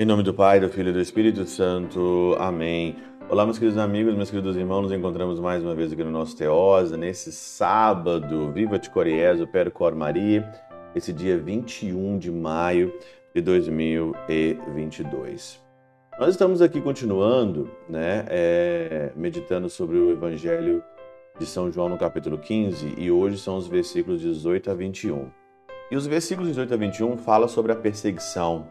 Em nome do Pai, do Filho e do Espírito Santo. Amém. Olá, meus queridos amigos, meus queridos irmãos, nos encontramos mais uma vez aqui no nosso Teosa, nesse sábado, Viva de Coriés, o Percor Maria, esse dia 21 de maio de 2022. Nós estamos aqui continuando, né, é, meditando sobre o Evangelho de São João no capítulo 15 e hoje são os versículos 18 a 21. E os versículos 18 a 21 falam sobre a perseguição,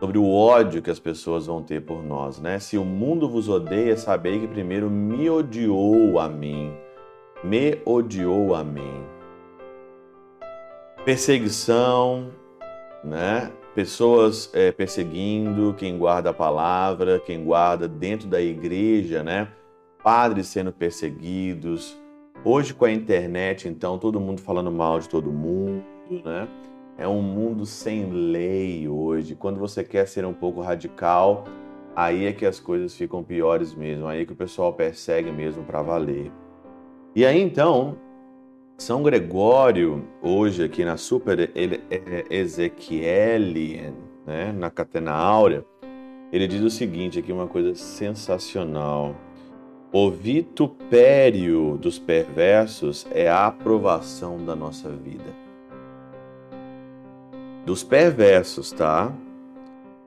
sobre o ódio que as pessoas vão ter por nós, né? Se o mundo vos odeia, sabei que primeiro me odiou a mim. Me odiou a mim. Perseguição, né? Pessoas é, perseguindo quem guarda a palavra, quem guarda dentro da igreja, né? Padres sendo perseguidos. Hoje com a internet, então, todo mundo falando mal de todo mundo, né? É um mundo sem lei hoje. Quando você quer ser um pouco radical, aí é que as coisas ficam piores mesmo. Aí é que o pessoal persegue mesmo para valer. E aí então, São Gregório, hoje aqui na Super Ezequiel, né, na Catena Áurea, ele diz o seguinte aqui, uma coisa sensacional. O vitupério dos perversos é a aprovação da nossa vida dos perversos, tá?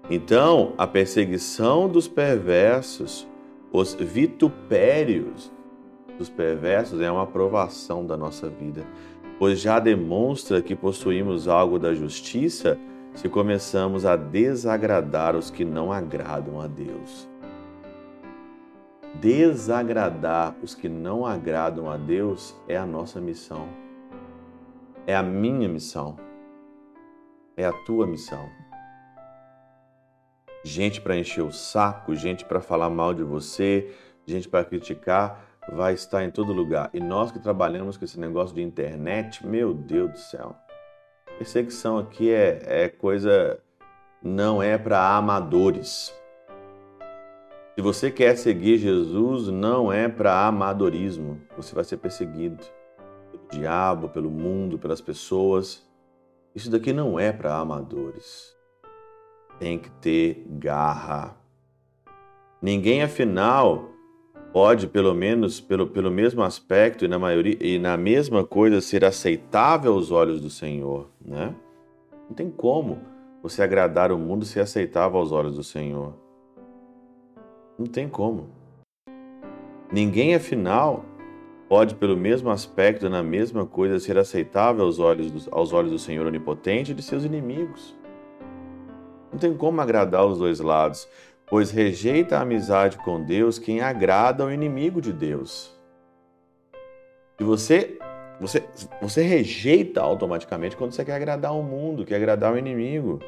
Então, a perseguição dos perversos, os vitupérios dos perversos é uma aprovação da nossa vida, pois já demonstra que possuímos algo da justiça se começamos a desagradar os que não agradam a Deus. Desagradar os que não agradam a Deus é a nossa missão. É a minha missão é a tua missão. Gente para encher o saco, gente para falar mal de você, gente para criticar, vai estar em todo lugar. E nós que trabalhamos com esse negócio de internet, meu Deus do céu. Perseguição aqui é, é coisa, não é para amadores. Se você quer seguir Jesus, não é para amadorismo. Você vai ser perseguido pelo diabo, pelo mundo, pelas pessoas. Isso daqui não é para amadores. Tem que ter garra. Ninguém, afinal, pode, pelo menos pelo, pelo mesmo aspecto e na maioria e na mesma coisa, ser aceitável aos olhos do Senhor, né? Não tem como você agradar o mundo ser aceitável aos olhos do Senhor. Não tem como. Ninguém, afinal, pode, pelo mesmo aspecto, na mesma coisa, ser aceitável aos olhos, do, aos olhos do Senhor Onipotente e de seus inimigos. Não tem como agradar os dois lados, pois rejeita a amizade com Deus quem agrada ao inimigo de Deus. E você, você, você rejeita automaticamente quando você quer agradar o mundo, quer agradar o inimigo.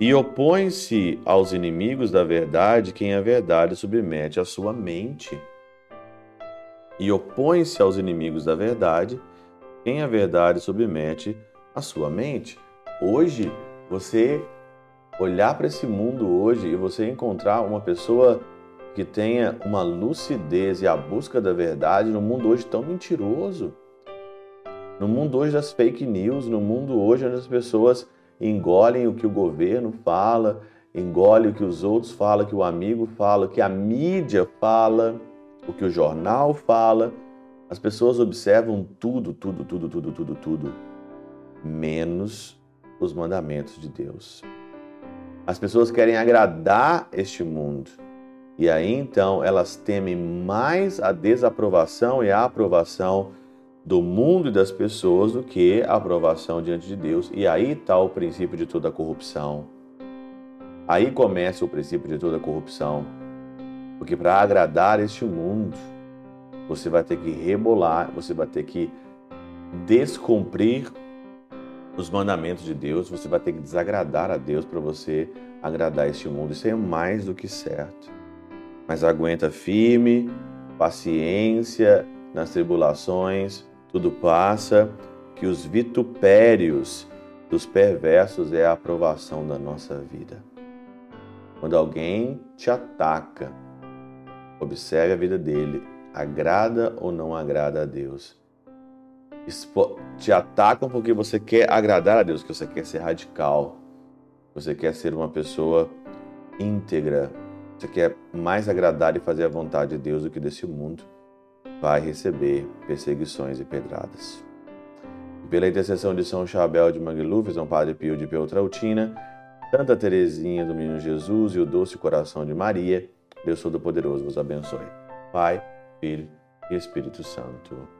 E opõe-se aos inimigos da verdade quem a verdade submete à sua mente e opõe-se aos inimigos da verdade, quem a verdade submete à sua mente. Hoje, você olhar para esse mundo hoje e você encontrar uma pessoa que tenha uma lucidez e a busca da verdade no mundo hoje tão mentiroso. No mundo hoje das fake news, no mundo hoje onde as pessoas engolem o que o governo fala, engolem o que os outros falam, que o amigo fala, que a mídia fala o que o jornal fala. As pessoas observam tudo, tudo, tudo, tudo, tudo, tudo, menos os mandamentos de Deus. As pessoas querem agradar este mundo. E aí então elas temem mais a desaprovação e a aprovação do mundo e das pessoas do que a aprovação diante de Deus. E aí está o princípio de toda corrupção. Aí começa o princípio de toda corrupção. Porque para agradar este mundo, você vai ter que rebolar, você vai ter que descumprir os mandamentos de Deus, você vai ter que desagradar a Deus para você agradar este mundo. Isso é mais do que certo. Mas aguenta firme, paciência nas tribulações, tudo passa, que os vitupérios dos perversos é a aprovação da nossa vida. Quando alguém te ataca, Observe a vida dele agrada ou não agrada a Deus. Te atacam porque você quer agradar a Deus, que você quer ser radical, você quer ser uma pessoa íntegra, você quer mais agradar e fazer a vontade de Deus do que desse mundo, vai receber perseguições e pedradas. Pela intercessão de São Chabel de Mangluf, São Padre Pio de Peltrautina, Santa Teresinha do Menino Jesus e o doce coração de Maria, Deus Todo-Poderoso vos abençoe. Pai, Filho e Espírito Santo.